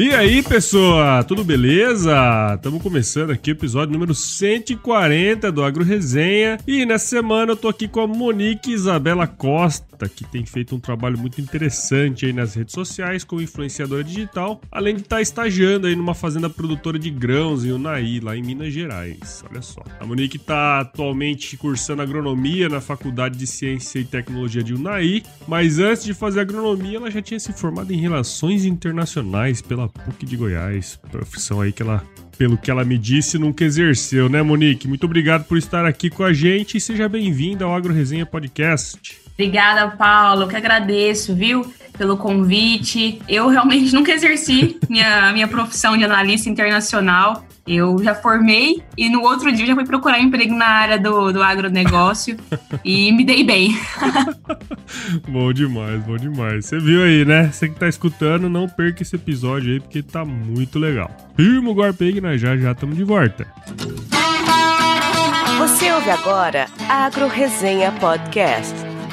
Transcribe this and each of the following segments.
E aí, pessoa, tudo beleza? Estamos começando aqui o episódio número 140 do Agro Resenha. E nessa semana eu tô aqui com a Monique Isabela Costa, que tem feito um trabalho muito interessante aí nas redes sociais como influenciadora digital, além de estar tá estagiando aí numa fazenda produtora de grãos em Unai, lá em Minas Gerais. Olha só. A Monique está atualmente cursando agronomia na Faculdade de Ciência e Tecnologia de Unai, mas antes de fazer agronomia, ela já tinha se formado em Relações Internacionais pela PUC de Goiás, profissão aí que ela pelo que ela me disse, nunca exerceu, né, Monique? Muito obrigado por estar aqui com a gente e seja bem-vinda ao Agro Resenha Podcast. Obrigada, Paulo, que agradeço, viu, pelo convite. Eu realmente nunca exerci minha, minha profissão de analista internacional. Eu já formei e no outro dia já fui procurar emprego na área do, do agronegócio e me dei bem. bom demais, bom demais. Você viu aí, né? Você que tá escutando, não perca esse episódio aí porque tá muito legal. Firma o golpe aí que nós já já estamos de volta. Você ouve agora Agro Resenha Podcast.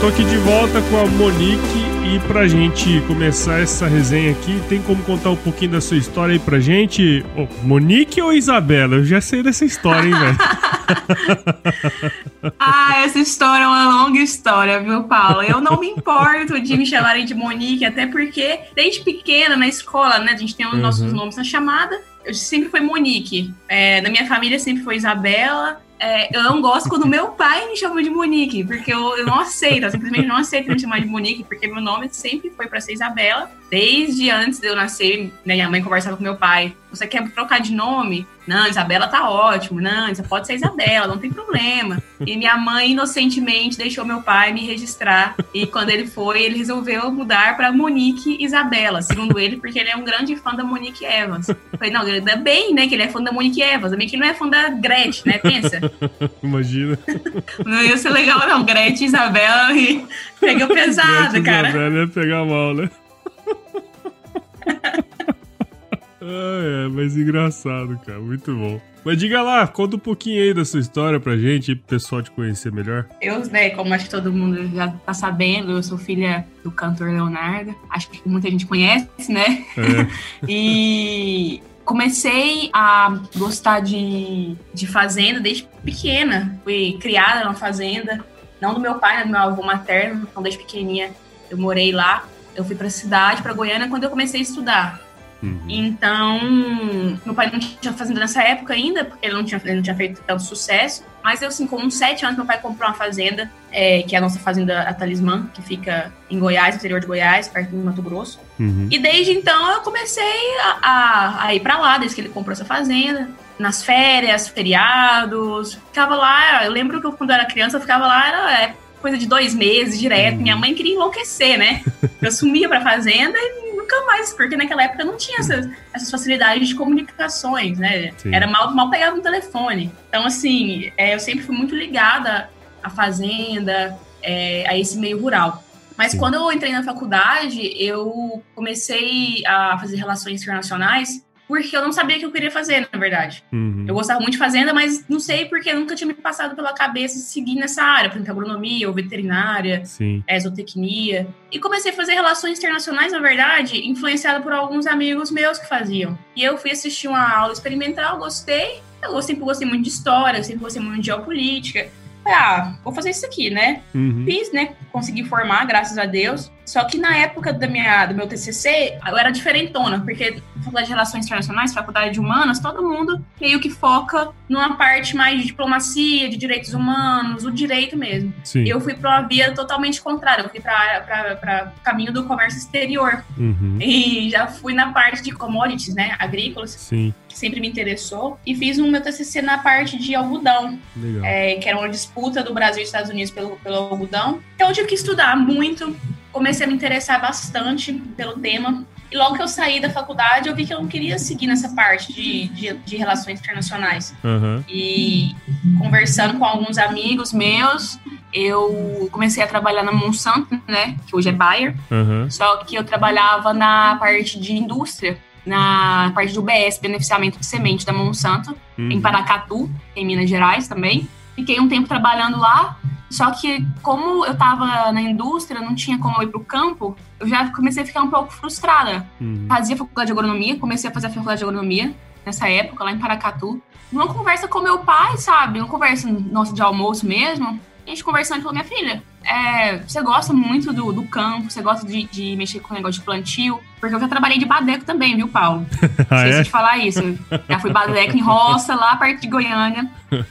Tô aqui de volta com a Monique e pra gente começar essa resenha aqui, tem como contar um pouquinho da sua história aí pra gente? Oh, Monique ou Isabela? Eu já sei dessa história, hein, velho? ah, essa história é uma longa história, viu, Paulo? Eu não me importo de me chamarem de Monique, até porque desde pequena na escola, né, a gente tem os uhum. nossos nomes na chamada, eu sempre foi Monique. É, na minha família sempre foi Isabela. É, eu não gosto quando meu pai me chama de Monique, porque eu, eu não aceito, eu simplesmente não aceito me chamar de Monique, porque meu nome sempre foi para ser Isabela. Desde antes de eu nascer, né, minha mãe conversava com meu pai: Você quer trocar de nome? Não, Isabela tá ótimo. Não, você pode ser Isabela, não tem problema. E minha mãe, inocentemente, deixou meu pai me registrar. E quando ele foi, ele resolveu mudar para Monique Isabela, segundo ele, porque ele é um grande fã da Monique Evans. Eu falei, não, ainda bem, né, que ele é fã da Monique Evans, também que ele não é fã da Gretchen, né? Pensa. Imagina. Não ia ser legal, não. Gretchen, Isabela, e pegou pesado, Gretchen, cara. Isabela ia pegar mal, né? ah, é, mas engraçado, cara. Muito bom. Mas diga lá, conta um pouquinho aí da sua história pra gente, pro pessoal te conhecer melhor. Eu, né, como acho que todo mundo já tá sabendo, eu sou filha do cantor Leonardo. Acho que muita gente conhece, né? É. e comecei a gostar de, de fazenda desde pequena. Fui criada numa fazenda, não do meu pai, né, do meu avô materno, então desde pequenininha eu morei lá. Eu fui para a cidade, para Goiânia, quando eu comecei a estudar. Uhum. Então, meu pai não tinha fazenda nessa época ainda, porque ele não tinha, ele não tinha feito tanto sucesso. Mas eu, assim, com uns sete anos, meu pai comprou uma fazenda, é, que é a nossa fazenda a Talismã, que fica em Goiás, no interior de Goiás, perto do Mato Grosso. Uhum. E desde então eu comecei a, a, a ir para lá, desde que ele comprou essa fazenda nas férias, feriados. Ficava lá, eu lembro que quando eu era criança, eu ficava lá, era é, coisa de dois meses direto. Uhum. Minha mãe queria enlouquecer, né? Eu sumia pra fazenda e nunca mais, porque naquela época não tinha essas, essas facilidades de comunicações, né? Sim. Era mal, mal pegava no telefone. Então, assim, é, eu sempre fui muito ligada à fazenda, é, a esse meio rural. Mas Sim. quando eu entrei na faculdade, eu comecei a fazer relações internacionais porque eu não sabia o que eu queria fazer, na verdade. Uhum. Eu gostava muito de fazenda, mas não sei porque nunca tinha me passado pela cabeça seguir nessa área, por exemplo, agronomia ou veterinária, Sim. zootecnia. E comecei a fazer relações internacionais, na verdade, influenciada por alguns amigos meus que faziam. E eu fui assistir uma aula experimental, gostei. Eu sempre gostei muito de história, sempre gostei muito de geopolítica. Falei, ah, vou fazer isso aqui, né? Uhum. Fiz, né? Consegui formar, graças a Deus. Só que na época da minha, do meu TCC, eu era diferentona, porque faculdade de Relações Internacionais, faculdade de Humanas, todo mundo meio que foca numa parte mais de diplomacia, de direitos humanos, o direito mesmo. Sim. Eu fui para uma via totalmente contrária, eu fui para o caminho do comércio exterior. Uhum. E já fui na parte de commodities, né, agrícolas. Sim. Que sempre me interessou. E fiz um meu TCC na parte de algodão, é, que era uma disputa do Brasil e Estados Unidos pelo, pelo algodão. Então eu tive que estudar muito comecei a me interessar bastante pelo tema. E logo que eu saí da faculdade, eu vi que eu não queria seguir nessa parte de, de, de relações internacionais. Uhum. E conversando com alguns amigos meus, eu comecei a trabalhar na Monsanto, né? Que hoje é Bayer. Uhum. Só que eu trabalhava na parte de indústria, na parte do BS, beneficiamento de semente da Monsanto, Uhum. em Paracatu, em Minas Gerais também. Fiquei um tempo trabalhando lá, só que como eu estava na indústria, não tinha como eu ir para o campo, eu já comecei a ficar um pouco frustrada. Uhum. Fazia faculdade de agronomia, comecei a fazer a faculdade de agronomia nessa época, lá em Paracatu. Numa conversa com meu pai, sabe? Uma conversa nossa de almoço mesmo. A gente conversando falou, minha filha, é, você gosta muito do, do campo, você gosta de, de mexer com o negócio de plantio, porque eu já trabalhei de badeco também, viu, Paulo? Ah, Esqueci é? de falar isso. Já fui badeco em roça, lá perto de Goiânia.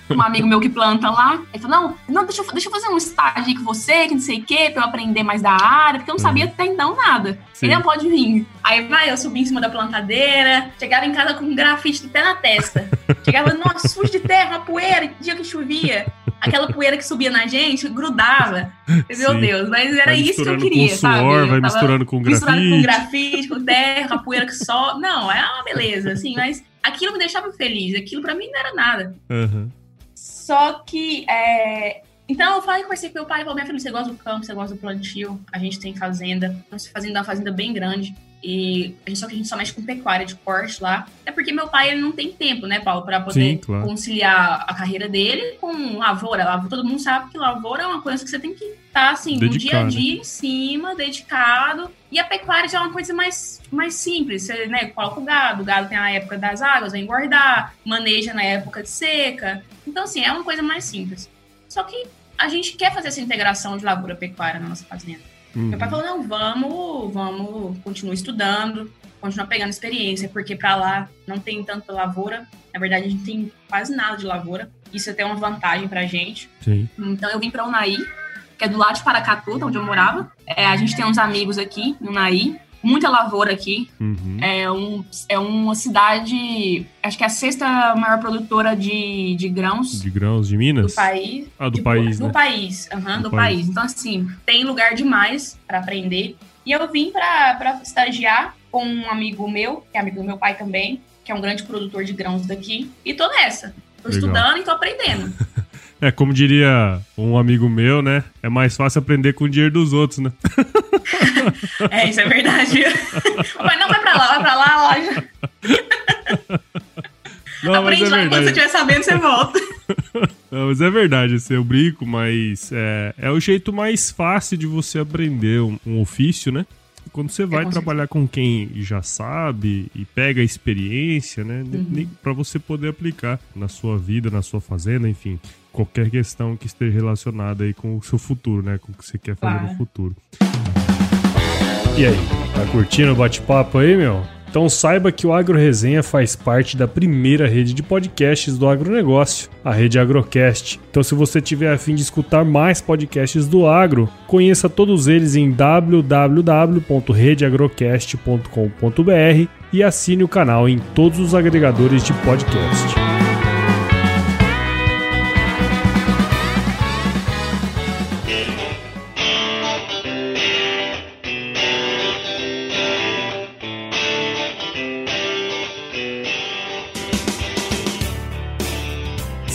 Um amigo meu que planta lá. Ele falou: não, não deixa, eu, deixa eu fazer um estágio aí com você, que não sei o quê, pra eu aprender mais da área, porque eu não sabia até então nada. Sim. Ele não pode vir. Aí vai, eu subi em cima da plantadeira, chegava em casa com um grafite até na testa. Chegava, nossa, sujo de terra, uma poeira, dia que chovia. Aquela poeira que subia na gente, grudava. Meu Sim. Deus, mas era isso que eu misturando queria, com sabe? suor, Eu vai misturando com grafite. com grafite, com terra, com a poeira que só. Não, é uma beleza, assim, mas aquilo me deixava feliz, aquilo pra mim não era nada. Uhum. Só que. é, Então eu falei, conversei com meu pai, falou, minha filha, você gosta do campo, você gosta do plantio, a gente tem fazenda, é uma fazenda bem grande. E só que a gente só mexe com pecuária de corte lá. É porque meu pai ele não tem tempo, né, Paulo, pra poder Sim, claro. conciliar a carreira dele com lavoura. Lavoura- Todo mundo sabe que lavoura é uma coisa que você tem que estar, assim, no dia a dia em cima, dedicado. E a pecuária já é uma coisa mais, mais simples. Você né, coloca o gado, o gado tem a época das águas, vai engordar, maneja na época de seca. Então, assim, é uma coisa mais simples. Só que a gente quer fazer essa integração de lavoura-pecuária na nossa fazenda. Uhum. Meu pai falou, não, vamos, vamos, continua estudando, continua pegando experiência, porque pra lá não tem tanta lavoura. Na verdade, a gente tem quase nada de lavoura. Isso é até uma vantagem pra gente. Sim. Então eu vim pra Unai, que é do lado de Paracatu, onde eu morava. É, a gente tem uns amigos aqui, no Unai. Muita lavoura aqui. Uhum. É, um, é uma cidade, acho que é a sexta maior produtora de, de grãos De grãos de Minas? do país. Ah, do de- país, Do né? país, aham, Do do, país. país. Então, assim, tem lugar demais pra aprender. E eu vim pra estagiar com um amigo meu, que é amigo do meu pai também, que é um grande produtor de grãos daqui. E tô nessa. Tô Legal. estudando e tô aprendendo. É, como diria um amigo meu, né? É mais fácil aprender com o dinheiro dos outros, né? É, isso é verdade. Mas não vai pra lá, vai pra lá, já- Não, Aprende é lá e quando você verdade. estiver sabendo, você volta. Não, mas é verdade, assim, eu brinco, mas é, é o jeito mais fácil de você aprender um, um ofício, né? Quando você vai com trabalhar com quem já sabe e pega a experiência, né? Uhum. Para você poder aplicar na sua vida, na sua fazenda, enfim, qualquer questão que esteja relacionada aí com o seu futuro, né? Com o que você quer fazer Claro. no futuro. E aí, tá curtindo o bate-papo aí, meu? Então saiba que o Agro Resenha faz parte da primeira rede de podcasts do agronegócio, a rede Agrocast. Então se você tiver a fim de escutar mais podcasts do agro, conheça todos eles em www.redeagrocast.com.br e assine o canal em todos os agregadores de podcast.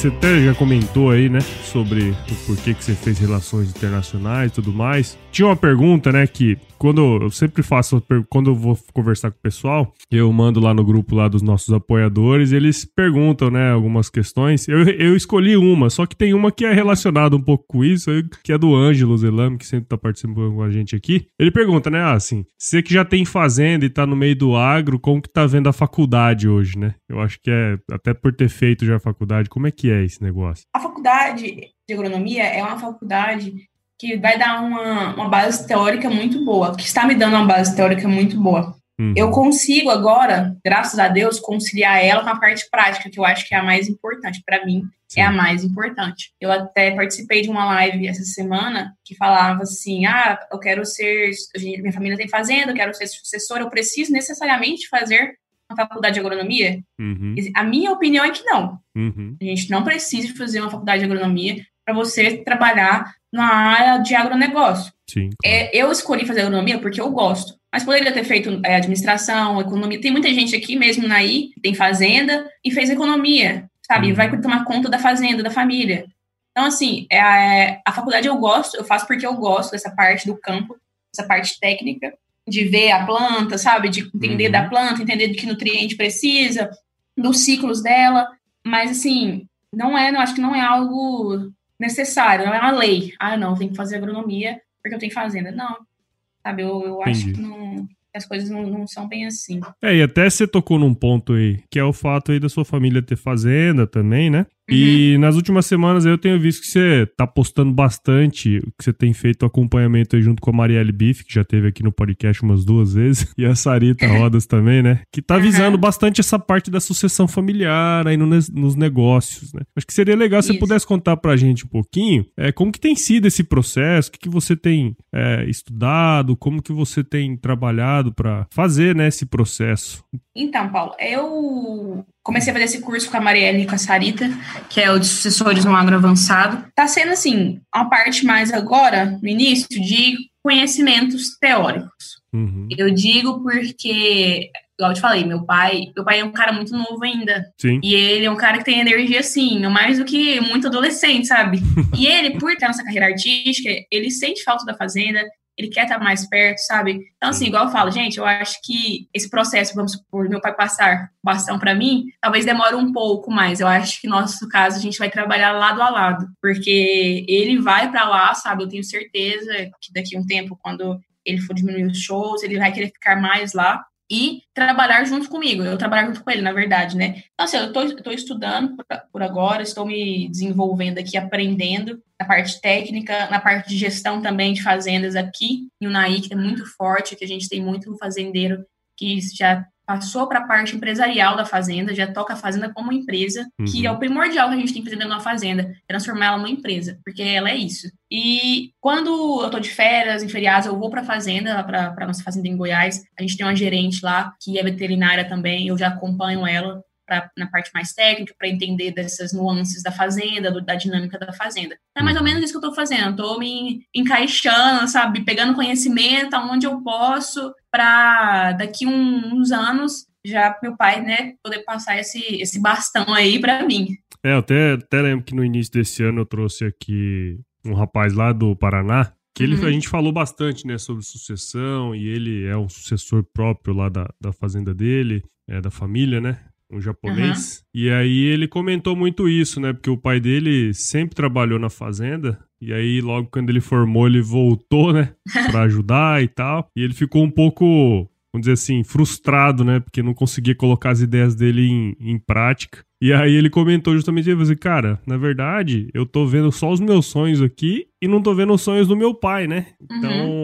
Você até já comentou aí, né, sobre o porquê que você fez relações internacionais e tudo mais. Tinha uma pergunta, né, que quando eu sempre faço, quando eu vou conversar com o pessoal, eu mando lá no grupo lá dos nossos apoiadores, eles perguntam, né, algumas questões. Eu, eu escolhi uma, só que tem uma que é relacionada um pouco com isso, que é do Ângelo Zelame, que sempre tá participando com a gente aqui. Ele pergunta, né, ah, assim, você que já tem fazenda e tá no meio do agro, como que tá vendo a faculdade hoje, né? Eu acho que é, até por ter feito já a faculdade, como é que é esse negócio? A faculdade de agronomia é uma faculdade que vai dar uma, uma base teórica muito boa, que está me dando uma base teórica muito boa. Uhum. Eu consigo agora, graças a Deus, conciliar ela com a parte prática, que eu acho que é a mais importante para mim. Sim. É a mais importante. Eu até participei de uma live essa semana que falava assim: ah, eu quero ser. Minha família tem fazenda, eu quero ser sucessora, eu preciso necessariamente fazer uma faculdade de agronomia? Uhum, A minha opinião é que não. uhum, A gente não precisa fazer uma faculdade de agronomia para você trabalhar na área de agronegócio. sim. É, eu escolhi fazer agronomia porque eu gosto. mas poderia ter feito é, administração, economia. Tem muita gente aqui mesmo na I, tem fazenda e fez economia, sabe? Uhum. Vai tomar conta da fazenda, da família. Então, assim, é, a, a faculdade eu gosto, eu faço porque eu gosto dessa parte do campo, essa parte técnica, de ver a planta, sabe? De entender uhum. da planta, entender do que nutriente precisa, dos ciclos dela. Mas, assim, não é, não acho que não é algo necessário, não é uma lei. Ah, não, tem que fazer agronomia porque eu tenho fazenda. Não, sabe? Eu, eu acho que não, as coisas não, não, são bem assim. É, e até você tocou num ponto aí, que é o fato aí da sua família ter fazenda também, né? Uhum. E nas últimas semanas eu tenho visto que você tá postando bastante, que você tem feito acompanhamento aí junto com a Marielle Biff, que já teve aqui no podcast umas duas vezes, e a Sarita Rodas também, né? Que tá visando uhum. bastante essa parte da sucessão familiar aí no, nos negócios, né? Acho que seria legal se você pudesse contar pra gente um pouquinho é, como que tem sido esse processo, o que, que você tem é, estudado, como que você tem trabalhado para fazer, né, esse processo. Então, Paulo, eu comecei a fazer esse curso com a Marielle e com a Sarita, que é o de sucessores no agro avançado. Tá sendo, assim, uma parte mais agora, no início, de conhecimentos teóricos. Uhum. Eu digo porque, igual eu te falei, meu pai, meu pai é um cara muito novo ainda. Sim. E ele é um cara que tem energia, assim, mais do que muito adolescente, sabe? e ele, por ter nossa carreira artística, ele sente falta da fazenda, ele quer estar mais perto, sabe? Então, assim, igual eu falo, gente, eu acho que esse processo, vamos supor, meu pai passar bastão para mim, talvez demore um pouco mais. Eu acho que no nosso caso a gente vai trabalhar lado a lado, porque ele vai para lá, sabe? Eu tenho certeza que daqui a um tempo, quando ele for diminuir os shows, ele vai querer ficar mais lá e trabalhar junto comigo, eu trabalhar junto com ele, na verdade, né? Então, assim, eu estou estudando por, por, agora, estou me desenvolvendo aqui, aprendendo na parte técnica, na parte de gestão também de fazendas aqui em Unai, que é muito forte, que a gente tem muito fazendeiro que já passou para a parte empresarial da fazenda, já toca a fazenda como empresa, uhum. que é o primordial que a gente tem que fazer dentro de uma fazenda, transformar ela numa empresa, porque ela é isso. E quando eu tô de férias, em feriados, eu vou para a fazenda, para nossa fazenda em Goiás, a gente tem uma gerente lá que é veterinária também, eu já acompanho ela pra, na parte mais técnica, para entender dessas nuances da fazenda, do, da dinâmica da fazenda. É mais ou uhum. menos isso que eu estou fazendo. Estou me encaixando, sabe? Pegando conhecimento aonde eu posso, para daqui um, uns anos já meu pai, né, poder passar esse, esse bastão aí para mim. É, eu até, até lembro que no início desse ano eu trouxe aqui um rapaz lá do Paraná, que ele, uhum. a gente falou bastante, né, sobre sucessão, e ele é um sucessor próprio lá da, da fazenda dele, é da família, né? Um japonês. Uhum. E aí ele comentou muito isso, né? Porque o pai dele sempre trabalhou na fazenda. E aí, logo quando ele formou, ele voltou, né? Pra ajudar e tal. E ele ficou um pouco, vamos dizer assim, frustrado, né? Porque não conseguia colocar as ideias dele em, em prática. E aí ele comentou justamente isso, assim, cara, na verdade, eu tô vendo só os meus sonhos aqui e não tô vendo os sonhos do meu pai, né? Então, uhum.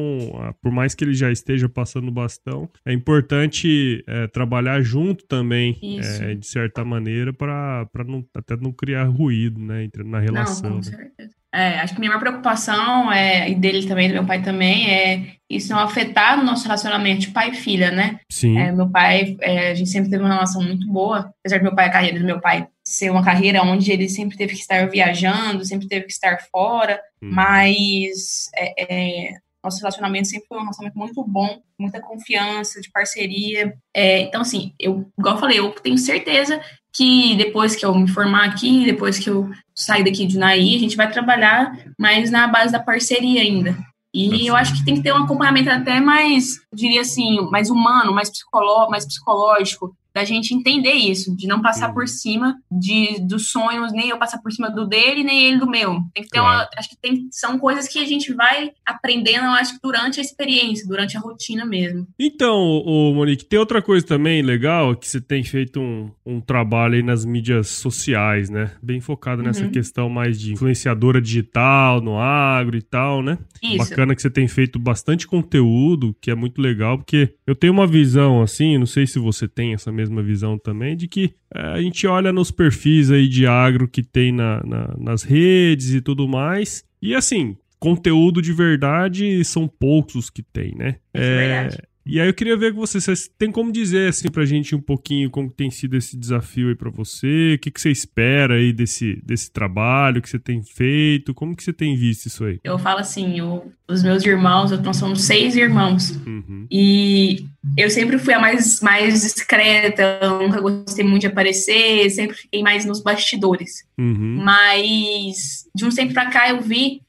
Por mais que ele já esteja passando bastão, é importante é, trabalhar junto também, é, de certa maneira, para não, até não criar ruído, né, na relação. Não, com né? certeza. É, acho que minha maior preocupação, é, e dele também, do meu pai também, é isso não afetar o nosso relacionamento de pai e filha, né? Sim. É, meu pai, é, a gente sempre teve uma relação muito boa, apesar do meu pai, a carreira do meu pai ser uma carreira onde ele sempre teve que estar viajando, sempre teve que estar fora, hum. mas é, é, nosso relacionamento sempre foi um relacionamento muito bom, muita confiança, de parceria. É, então, assim, eu, igual eu falei, eu tenho certeza que depois que eu me formar aqui, depois que eu sair daqui de Naí, a gente vai trabalhar mais na base da parceria ainda. E eu acho que tem que ter um acompanhamento até mais, diria assim, mais humano, mais, psicolo, mais psicológico, da gente entender isso, de não passar por cima de, dos sonhos, nem eu passar por cima do dele, nem ele do meu. Tem que ter uma. Acho que tem, são coisas que a gente vai aprendendo, eu acho durante a experiência, durante a rotina mesmo. Então, o Monique, tem outra coisa também legal que você tem feito um, um trabalho aí nas mídias sociais, né? Bem focado nessa uhum. questão mais de influenciadora digital, no agro e tal, né? Isso. Bacana que você tem feito bastante conteúdo, que é muito legal, porque eu tenho uma visão assim, não sei se você tem essa mesma visão também, de que é, a gente olha nos perfis aí de agro que tem na, na, nas redes e tudo mais. E assim, conteúdo de verdade são poucos os que tem, né? É, é E aí eu queria ver com você, você tem como dizer assim pra gente um pouquinho como tem sido esse desafio aí pra você? O que, que você espera aí desse, desse trabalho que você tem feito? Como que você tem visto isso aí? Eu falo assim, eu, os meus irmãos, nós somos seis irmãos. Uhum. E eu sempre fui a mais, mais discreta, nunca gostei muito de aparecer, sempre fiquei mais nos bastidores. Uhum. Mas de um tempo pra cá eu vi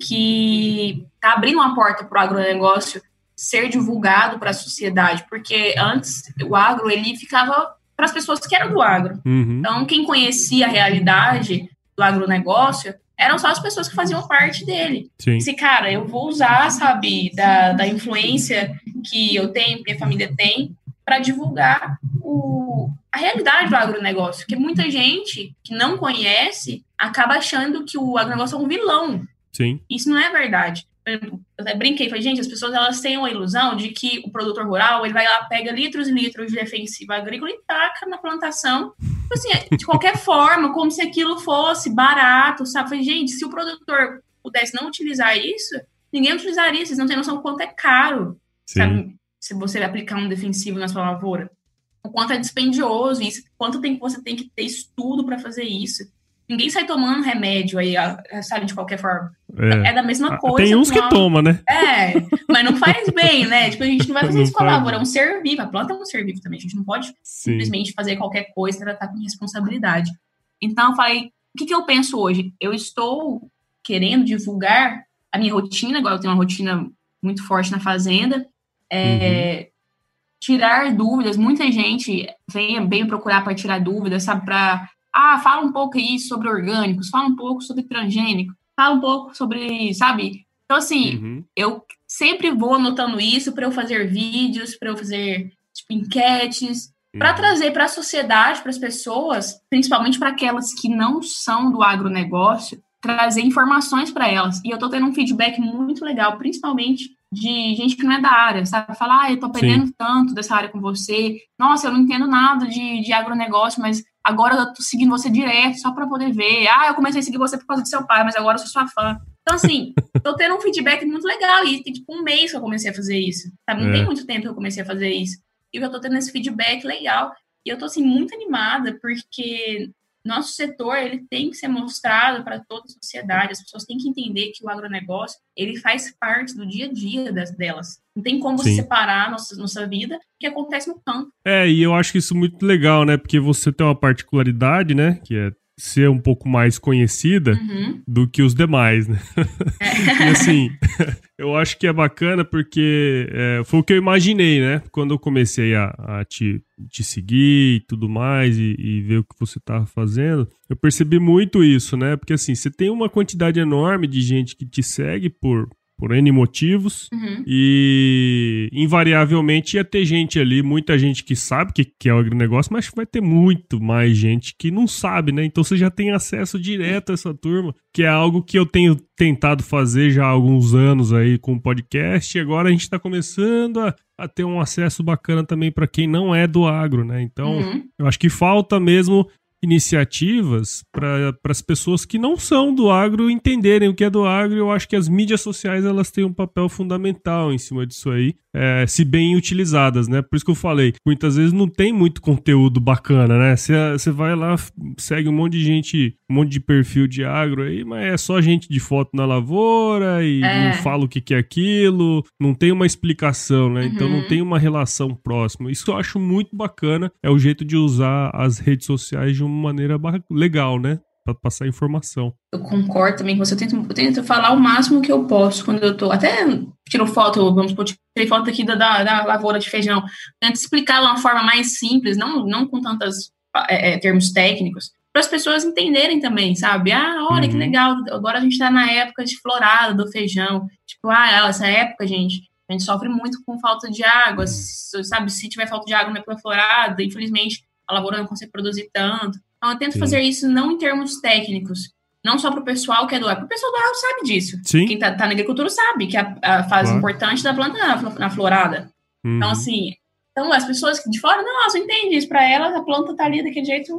que tá abrindo uma porta para o agronegócio ser divulgado para a sociedade, porque antes o agro ele ficava para as pessoas que eram do agro. Uhum. Então, quem conhecia a realidade do agronegócio eram só as pessoas que faziam parte dele. Sim. Esse cara, eu vou usar, sabe, da, da influência que eu tenho, que minha família tem, para divulgar o, a realidade do agronegócio. Porque muita gente que não conhece acaba achando que o agronegócio é um vilão. Sim. Isso não é verdade. Eu até brinquei, falei, gente, as pessoas elas têm uma ilusão de que o produtor rural, ele vai lá, pega litros e litros de defensivo agrícola e taca na plantação, tipo assim, de qualquer forma, como se aquilo fosse barato, sabe? Falei, gente, se o produtor pudesse não utilizar isso, ninguém utilizaria, vocês não têm noção do quanto é caro, Sim. sabe? Se você aplicar um defensivo na sua lavoura. O quanto é dispendioso isso, quanto tempo você tem que ter estudo para fazer isso. Ninguém sai tomando remédio aí, sabe, de qualquer forma. É, é da mesma ah, coisa. Tem uns que uma... toma, né? É, mas não faz bem, né? Tipo, a gente não vai fazer não isso com a lavoura, é um ser vivo. A planta é um ser vivo também. A gente não pode Sim. simplesmente fazer qualquer coisa tratar com responsabilidade. Então, eu falei, o que, que eu penso hoje? Eu estou querendo divulgar a minha rotina, agora eu tenho uma rotina muito forte na fazenda, é, uhum. tirar dúvidas. Muita gente vem, vem procurar para tirar dúvidas, sabe, para ah, fala um pouco aí sobre orgânicos, fala um pouco sobre transgênico, fala um pouco sobre, sabe? Então, assim, uhum. eu sempre vou anotando isso para eu fazer vídeos, para eu fazer tipo, enquetes, uhum. para trazer para a sociedade, para as pessoas, principalmente para aquelas que não são do agronegócio, trazer informações para elas. E eu estou tendo um feedback muito legal, principalmente de gente que não é da área, sabe? Falar, ah, eu tô aprendendo Sim. tanto dessa área com você. Nossa, eu não entendo nada de, de agronegócio, mas agora eu tô seguindo você direto só para poder ver. Ah, eu comecei a seguir você por causa do seu pai, mas agora eu sou sua fã. Então, assim, tô tendo um feedback muito legal. E tem tipo um mês que eu comecei a fazer isso. Sabe? Não é. tem muito tempo que eu comecei a fazer isso. E eu tô tendo esse feedback legal. E eu tô, assim, muito animada, porque nosso setor ele tem que ser mostrado para toda a sociedade. As pessoas têm que entender que o agronegócio ele faz parte do dia a dia das, delas. Não tem como Sim. separar nossa, nossa vida que acontece no campo. É, e eu acho isso muito legal, né? Porque você tem uma particularidade, né? Que é ser um pouco mais conhecida uhum. do que os demais, né? É. e assim, eu acho que é bacana porque é, foi o que eu imaginei, né? Quando eu comecei a, a te, te seguir e tudo mais e, e ver o que você estava fazendo, eu percebi muito isso, né? Porque assim, você tem uma quantidade enorme de gente que te segue por, por N motivos. Uhum. E invariavelmente ia ter gente ali, muita gente que sabe que, que é o agronegócio, mas vai ter muito mais gente que não sabe, né? Então você já tem acesso direto a essa turma, que é algo que eu tenho tentado fazer já há alguns anos aí com o podcast, e agora a gente está começando a, a, ter um acesso bacana também para quem não é do agro, né? Então, uhum. eu acho que falta mesmo iniciativas para as pessoas que não são do agro entenderem o que é do agro. Eu acho que as mídias sociais elas têm um papel fundamental em cima disso aí, é, se bem utilizadas, né? Por isso que eu falei, muitas vezes não tem muito conteúdo bacana, né? Você vai lá, segue um monte de gente, um monte de perfil de agro aí, mas é só gente de foto na lavoura e é. não fala o que, que é aquilo, não tem uma explicação, né? Uhum. Então não uhum. tem uma relação próxima. Isso eu acho muito bacana, é o jeito de usar as redes sociais de uma maneira legal, né? Pra passar informação. Eu concordo também com você. Eu tento, eu tento falar o máximo que eu posso quando eu tô. Até tiro foto, vamos supor, tirei foto aqui da, da, da lavoura de feijão. Tento explicar de uma forma mais simples, não, não com tantos é, é, termos técnicos, para as pessoas entenderem também, sabe? Ah, olha uhum. que legal, agora a gente está na época de florada do feijão. Tipo, ah, essa época, gente, a gente sofre muito com falta de água, uhum. sabe? Se tiver falta de água na época florada, infelizmente a lavoura não consegue produzir tanto. Então, eu tento Sim. fazer isso não em termos técnicos, não só para o pessoal que é do agro. O pessoal do agro sabe disso. Sim. Quem está tá na agricultura sabe que a, a fase claro. importante da planta é na, na florada. Uhum. Então, assim, então as pessoas de fora, não entendem isso. Para elas, a planta tá ali daquele jeito,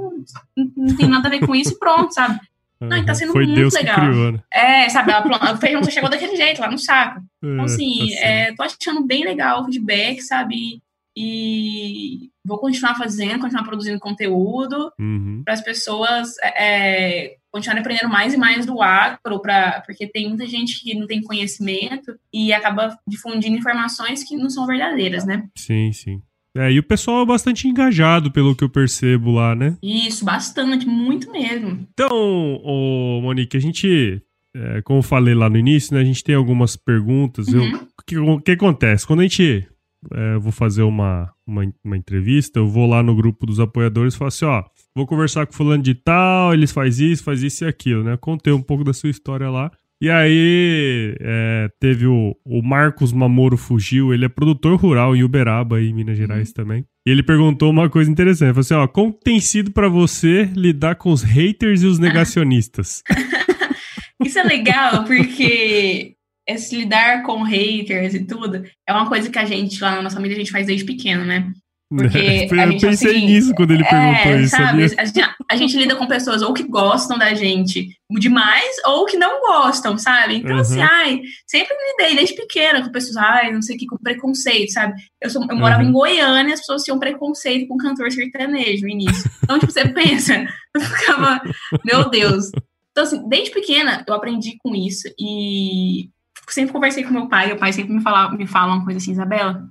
não, não tem nada a ver com isso e pronto, sabe? Uhum. Não, e tá sendo Foi muito Deus legal. Criou, né? É, sabe, a, o feijão chegou daquele jeito, lá no saco. Então, é, assim, tá é, tô achando bem legal o feedback, sabe? E vou continuar fazendo, continuar produzindo conteúdo uhum. para as pessoas é, continuarem aprendendo mais e mais do agro, pra, porque tem muita gente que não tem conhecimento e acaba difundindo informações que não são verdadeiras, né? Sim, sim. É, e o pessoal é bastante engajado, pelo que eu percebo lá, né? Isso, bastante, muito mesmo. Então, ô, Monique, a gente, é, como eu falei lá no início, né, a gente tem algumas perguntas. Uhum. Eu, o, que, o que acontece? Quando a gente é, vou fazer uma, uma, uma, entrevista, eu vou lá no grupo dos apoiadores e falo assim, ó, vou conversar com fulano de tal, eles faz isso, faz isso e aquilo, né? Contei um pouco da sua história lá. E aí é, teve o, o Marcos Mamoro Fugiu, ele é produtor rural em Uberaba, em Minas Gerais uhum. também. E ele perguntou uma coisa interessante, ele falou assim, ó, como tem sido para você lidar com os haters e os negacionistas? Isso é legal, porque esse lidar com haters e tudo é uma coisa que a gente, lá na nossa família, a gente faz desde pequeno, né? Porque eu gente, pensei assim, nisso quando ele é, perguntou isso. Sabe? A gente, a gente, lida com pessoas ou que gostam da gente demais ou que não gostam, sabe? Então, uhum. assim, ai, sempre lidei desde pequena com pessoas, ai, não sei o que, com preconceito, sabe? Eu, sou, eu morava uhum. em Goiânia as pessoas tinham preconceito com cantor sertanejo no início. Então, tipo, você pensa, eu ficava, meu Deus. Então, assim, desde pequena eu aprendi com isso e sempre conversei com meu pai, o pai sempre me fala, me fala uma coisa assim, Isabela,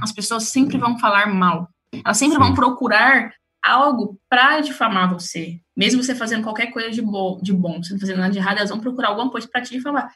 as pessoas sempre vão falar mal. Elas sempre Sim. vão procurar algo para difamar você. Mesmo você fazendo qualquer coisa de, bo de bom, você não fazendo nada de errado, elas vão procurar alguma coisa para te difamar.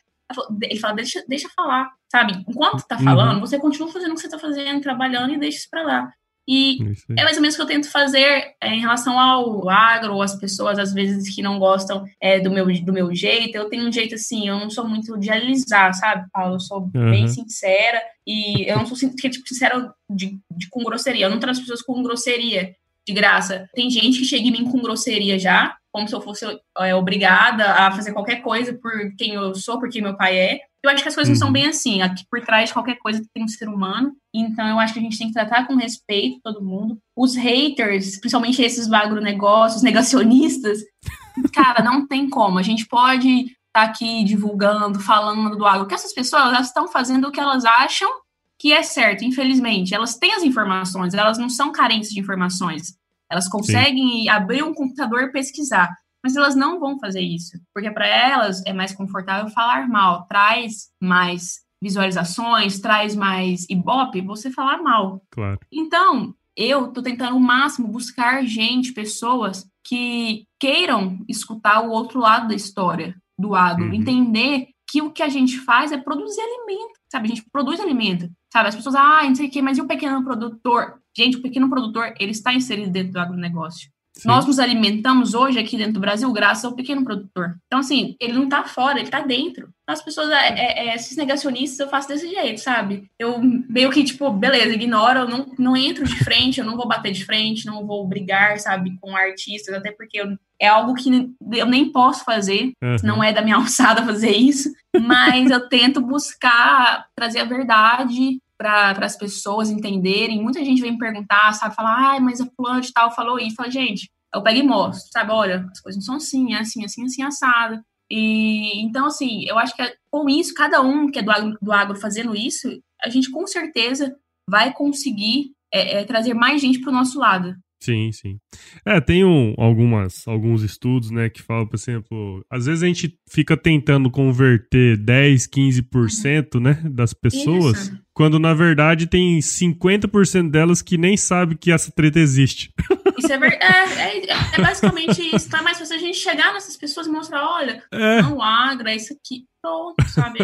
Ele fala, deixa, deixa falar, sabe? Enquanto tá falando, uhum. você continua fazendo o que você tá fazendo, trabalhando e deixa isso pra lá. E é mais ou menos o que eu tento fazer é, em relação ao agro, as pessoas às vezes que não gostam é, do, meu, do meu jeito. Eu tenho um jeito assim, eu não sou muito de alisar, sabe, Paulo? Eu sou uhum. bem sincera e eu não sou tipo, sincera de, de, com grosseria. Eu não trato as pessoas com grosseria de graça. Tem gente que chega em mim com grosseria já, como se eu fosse é, obrigada a fazer qualquer coisa por quem eu sou, por quem meu pai é. Eu acho que as coisas uhum. não são uhum. bem assim. Aqui por trás de qualquer coisa tem um ser humano. Então eu acho que a gente tem que tratar com respeito todo mundo. Os haters, principalmente esses agronegócios, negacionistas, cara, não tem como. A gente pode estar tá aqui divulgando, falando do agro, que essas pessoas elas estão fazendo o que elas acham que é certo, infelizmente. Elas têm as informações, elas não são carentes de informações. Elas conseguem Sim. abrir um computador e pesquisar mas elas não vão fazer isso, porque para elas é mais confortável falar mal, traz mais visualizações, traz mais ibope você falar mal. Claro. Então, eu tô tentando o máximo buscar gente, pessoas que queiram escutar o outro lado da história do agro, uhum. entender que o que a gente faz é produzir alimento, sabe? A gente produz alimento, sabe? As pessoas, ah, não sei o quê, mas e o pequeno produtor? Gente, o pequeno produtor, ele está inserido dentro do agronegócio. Sim. Nós nos alimentamos hoje aqui dentro do Brasil graças ao pequeno produtor. Então, assim, ele não tá fora, ele tá dentro. As pessoas, é, é, é, esses negacionistas, eu faço desse jeito, sabe? Eu meio que, tipo, beleza, ignoro, eu não, não entro de frente, eu não vou bater de frente, não vou brigar, sabe, com artistas, até porque eu, é algo que eu nem posso fazer, uhum. não é da minha alçada fazer isso, mas eu tento buscar trazer a verdade para as pessoas entenderem. Muita gente vem me perguntar, sabe, falar, ah, mas a fulano de tal falou isso. Fala, gente, eu pego e mostro, sabe, olha, as coisas não são assim, é assim, assim, assim, assado. E então, assim, eu acho que com isso, cada um que é do agro, do agro fazendo isso, a gente com certeza vai conseguir é, é, trazer mais gente para o nosso lado. Sim, sim. É, tem um, algumas, alguns estudos, né, que falam, por exemplo, às vezes a gente fica tentando converter 10, 15%, né, das pessoas, Isso. Quando na verdade tem 50% delas que nem sabe que essa treta existe. Isso é, verdade. É, é, é, basicamente isso, tá? Mas se a gente chegar nessas pessoas e mostrar, olha, é. não agra, é isso aqui, pronto, sabe?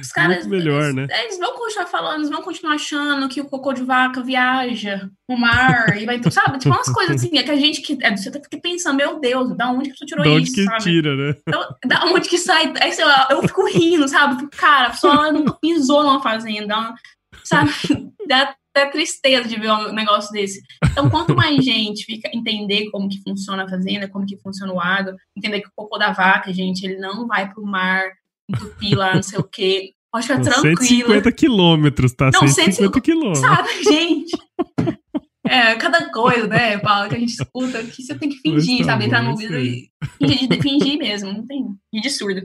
Os caras. Muito melhor, eles, né? Eles vão continuar falando, eles vão continuar achando que o cocô de vaca viaja no mar e vai. Sabe? Tipo, umas coisas assim, é que a gente que. É, você tá pensando, meu Deus, da onde que você tirou da isso? Da onde que sabe? tira, né? Então, da onde que sai. Aí, sei lá, eu fico rindo, sabe? Cara, a pessoa nunca pisou numa fazenda, sabe? Dá até tristeza de ver um negócio desse. Então, quanto mais gente fica entender como que funciona a fazenda, como que funciona o água, entender que o cocô da vaca, gente, ele não vai pro mar entupir lá, não sei o quê. Pode ficar tranquilo. 150 quilômetros, tá? Não, 150 quilômetros. Sabe, gente? É, cada coisa, né, Paulo, que a gente escuta, que você tem que fingir, tá sabe? Bom, Entrar no ouvido e fingir, fingir mesmo, não tem. de surdo.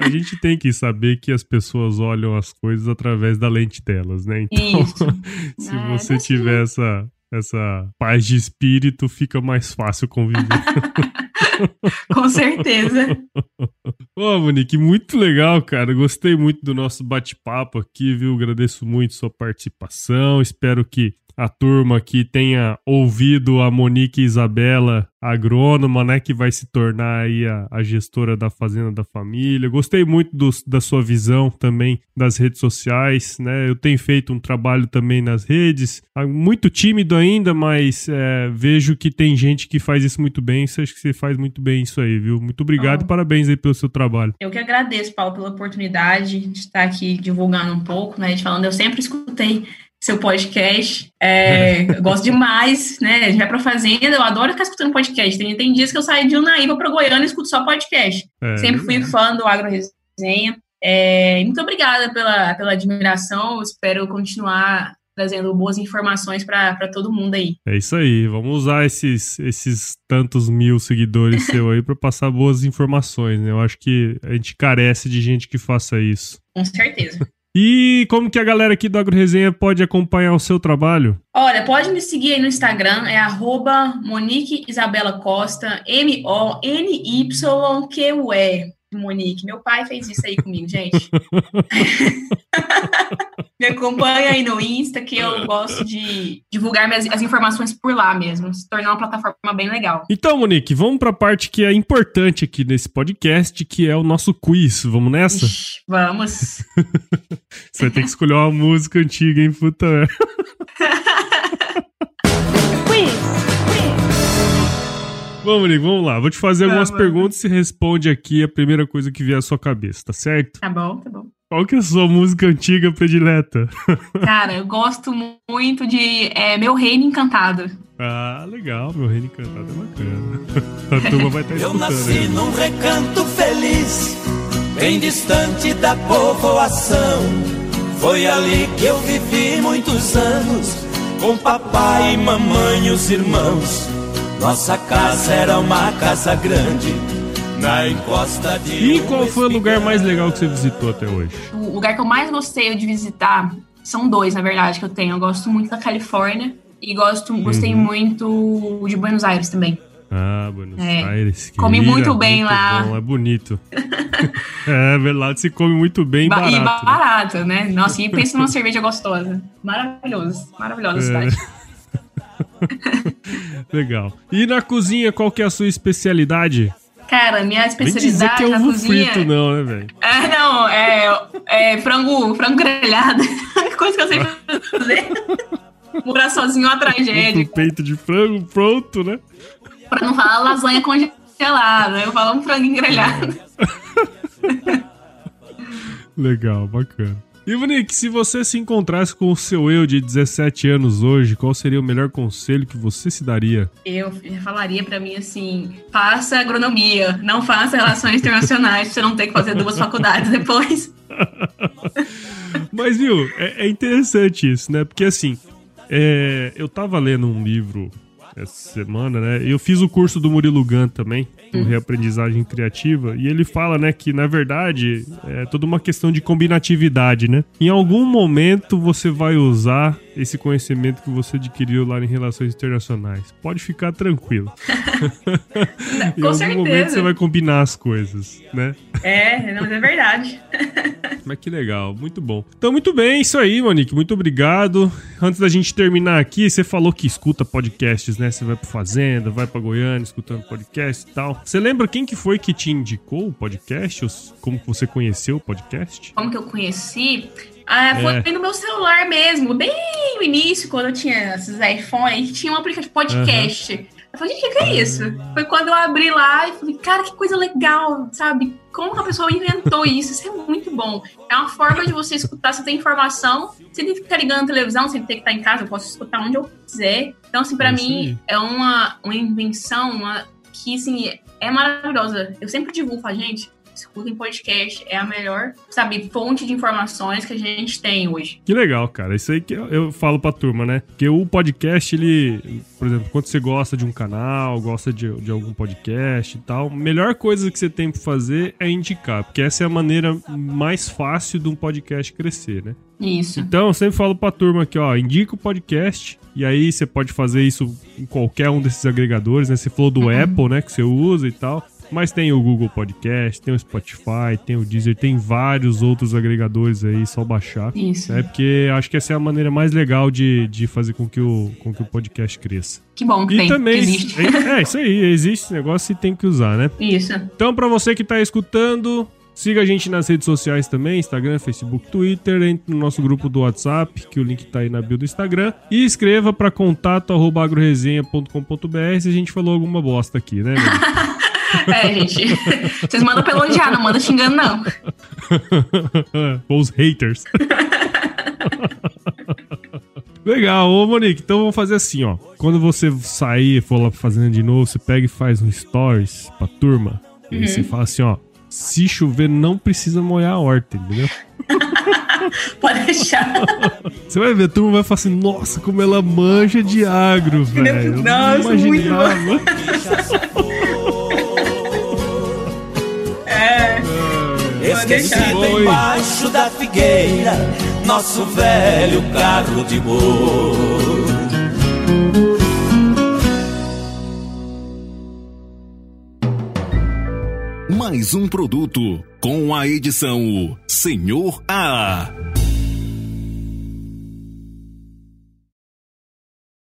A gente tem que saber que as pessoas olham as coisas através da lente delas, né? Então, se é, você tiver essa, essa paz de espírito, fica mais fácil conviver. Com certeza. Ô, Monique, muito legal, cara. Gostei muito do nosso bate-papo aqui, viu? Agradeço muito sua participação. Espero que a turma que tenha ouvido a Monique Isabela, agrônoma, né, que vai se tornar aí a, a gestora da fazenda da família. Gostei muito do, da sua visão também das redes sociais, né? Eu tenho feito um trabalho também nas redes, ah, muito tímido ainda, mas é, vejo que tem gente que faz isso muito bem. Você acha que você faz muito bem isso aí, viu? Muito obrigado oh. e parabéns aí pelo seu trabalho. Eu que agradeço, Paulo, pela oportunidade de estar aqui divulgando um pouco, né? De falando, eu sempre escutei seu podcast. É, eu gosto demais, né? A gente vai pra fazenda, eu adoro ficar escutando podcast. Tem, tem dias que eu saio de Unaíba para Goiânia e escuto só podcast. É, Sempre fui fã do Agro Resenha. É, muito obrigada pela, pela admiração. espero continuar trazendo boas informações para todo mundo aí. É isso aí. Vamos usar esses, esses tantos mil seguidores seu aí para passar boas informações. Né? Eu acho que a gente carece de gente que faça isso. Com certeza. E como que a galera aqui do Agro Resenha pode acompanhar o seu trabalho? Olha, pode me seguir aí no Instagram, é arroba Monique Isabela Costa, M-O-N-Y-Q-U-E. Monique. Meu pai fez isso aí comigo, gente. Me acompanha aí no Insta, que eu gosto de divulgar minhas, as informações por lá mesmo. Se tornar uma plataforma bem legal. Então, Monique, vamos para a parte que é importante aqui nesse podcast, que é o nosso quiz. Vamos nessa? Ixi, vamos. Você vai ter que escolher uma música antiga, hein, puta. Vamos, Nick, vamos lá. Vou te fazer algumas tá perguntas e responde aqui a primeira coisa que vier à sua cabeça, tá certo? Tá bom, tá bom. Qual que é a sua música antiga predileta? Cara, eu gosto muito de é, Meu Reino Encantado. Ah, legal. Meu Reino Encantado é bacana. A turma vai estar escutando. Eu nasci aí. num recanto feliz, bem distante da povoação. Foi ali que eu vivi muitos anos, com papai, mamãe e os irmãos. Nossa casa era uma casa grande, na encosta de. E qual foi o lugar mais legal que você visitou até hoje? O lugar que eu mais gostei de visitar são dois, na verdade, que eu tenho. Eu gosto muito da Califórnia e gosto, gostei uhum. muito de Buenos Aires também. Ah, Buenos é. Aires. Comi muito bem muito lá. Bom, é bonito. é verdade, se come muito bem e ba barato. E barato, né? né? Nossa, e pensa numa cerveja gostosa. Maravilhoso. Maravilhosa a é. cidade. Legal. E na cozinha, qual que é a sua especialidade? Cara, minha especialidade dizer que é na cozinha... frito, não, né, velho? É, não, é, é frango, frango grelhado. Coisa que eu sei fazer. Morar sozinho é uma tragédia. Um peito de frango pronto, né? Pra não falar lasanha congelada, eu falo um frango grelhado. Legal, bacana. E Nick, se você se encontrasse com o seu eu de 17 anos hoje, qual seria o melhor conselho que você se daria? Eu falaria para mim assim: faça agronomia, não faça relações internacionais, você não ter que fazer duas faculdades depois. Mas, viu, é, é interessante isso, né? Porque assim, é, eu tava lendo um livro essa semana, né? Eu fiz o curso do Murilo Gun também, do hum. Reaprendizagem Criativa, e ele fala, né, que na verdade é toda uma questão de combinatividade, né? Em algum momento você vai usar esse conhecimento que você adquiriu lá em relações internacionais. Pode ficar tranquilo. em Com algum certeza. momento você vai combinar as coisas, né? É, não, é verdade. Mas que legal, muito bom. Então, muito bem, isso aí, Monique, muito obrigado. Antes da gente terminar aqui, você falou que escuta podcasts, né? Você vai pro Fazenda, vai pra Goiânia escutando podcast e tal. Você lembra quem que foi que te indicou o podcast? Como que você conheceu o podcast? Como que eu conheci? Ah, foi é. no meu celular mesmo, bem no início, quando eu tinha esses iPhones, tinha um aplicativo podcast. Uhum. Eu falei, gente, o que, que é isso? Foi quando eu abri lá e falei, cara, que coisa legal, sabe? Como que a pessoa inventou isso? Isso é muito bom. É uma forma de você escutar, você tem informação, sem ter que ficar ligando a televisão, sem ter que estar em casa, eu posso escutar onde eu quiser. Então, assim, pra é mim, é uma, uma invenção uma, que, assim, é maravilhosa. Eu sempre divulgo, falo, gente, escutem podcast. É a melhor, sabe, fonte de informações que a gente tem hoje. Que legal, cara. Isso aí que eu, eu falo pra turma, né? Porque o podcast, ele, por exemplo, quando você gosta de um canal, gosta de, de algum podcast e tal, a melhor coisa que você tem pra fazer é indicar, porque essa é a maneira mais fácil de um podcast crescer, né? Isso. Então, eu sempre falo pra turma aqui, ó, indica o podcast, e aí você pode fazer isso em qualquer um desses agregadores, né? Você falou do uhum. Apple, né, que você usa e tal. Mas tem o Google Podcast, tem o Spotify, tem o Deezer, tem vários outros agregadores aí, só baixar. Isso. Né? Porque acho que essa é a maneira mais legal de, de fazer com que, o, com que o podcast cresça. Que bom que e tem, também, que existe. É, é, isso aí, existe esse negócio e tem que usar, né? Isso. Então, para você que tá escutando, Siga a gente nas redes sociais também, Instagram, Facebook, Twitter, entre no nosso grupo do WhatsApp, que o link tá aí na bio do Instagram. E escreva para contato agroresenha.com.br se a gente falou alguma bosta aqui, né, É, gente. Vocês mandam pelo já, não manda xingando, não. Os haters. Legal, ô Monique, então vamos fazer assim, ó. Quando você sair e for lá fazendo de novo, você pega e faz um stories pra turma. Uhum. E você fala assim, ó. Se chover, não precisa molhar a horta, entendeu? Pode deixar. Você vai ver, a turma vai falar assim, nossa, como ela manja de agro, velho. Nossa, não imaginava. Esquecido embaixo da figueira, nosso velho carro de boi. Mais um produto com a edição Senhor A.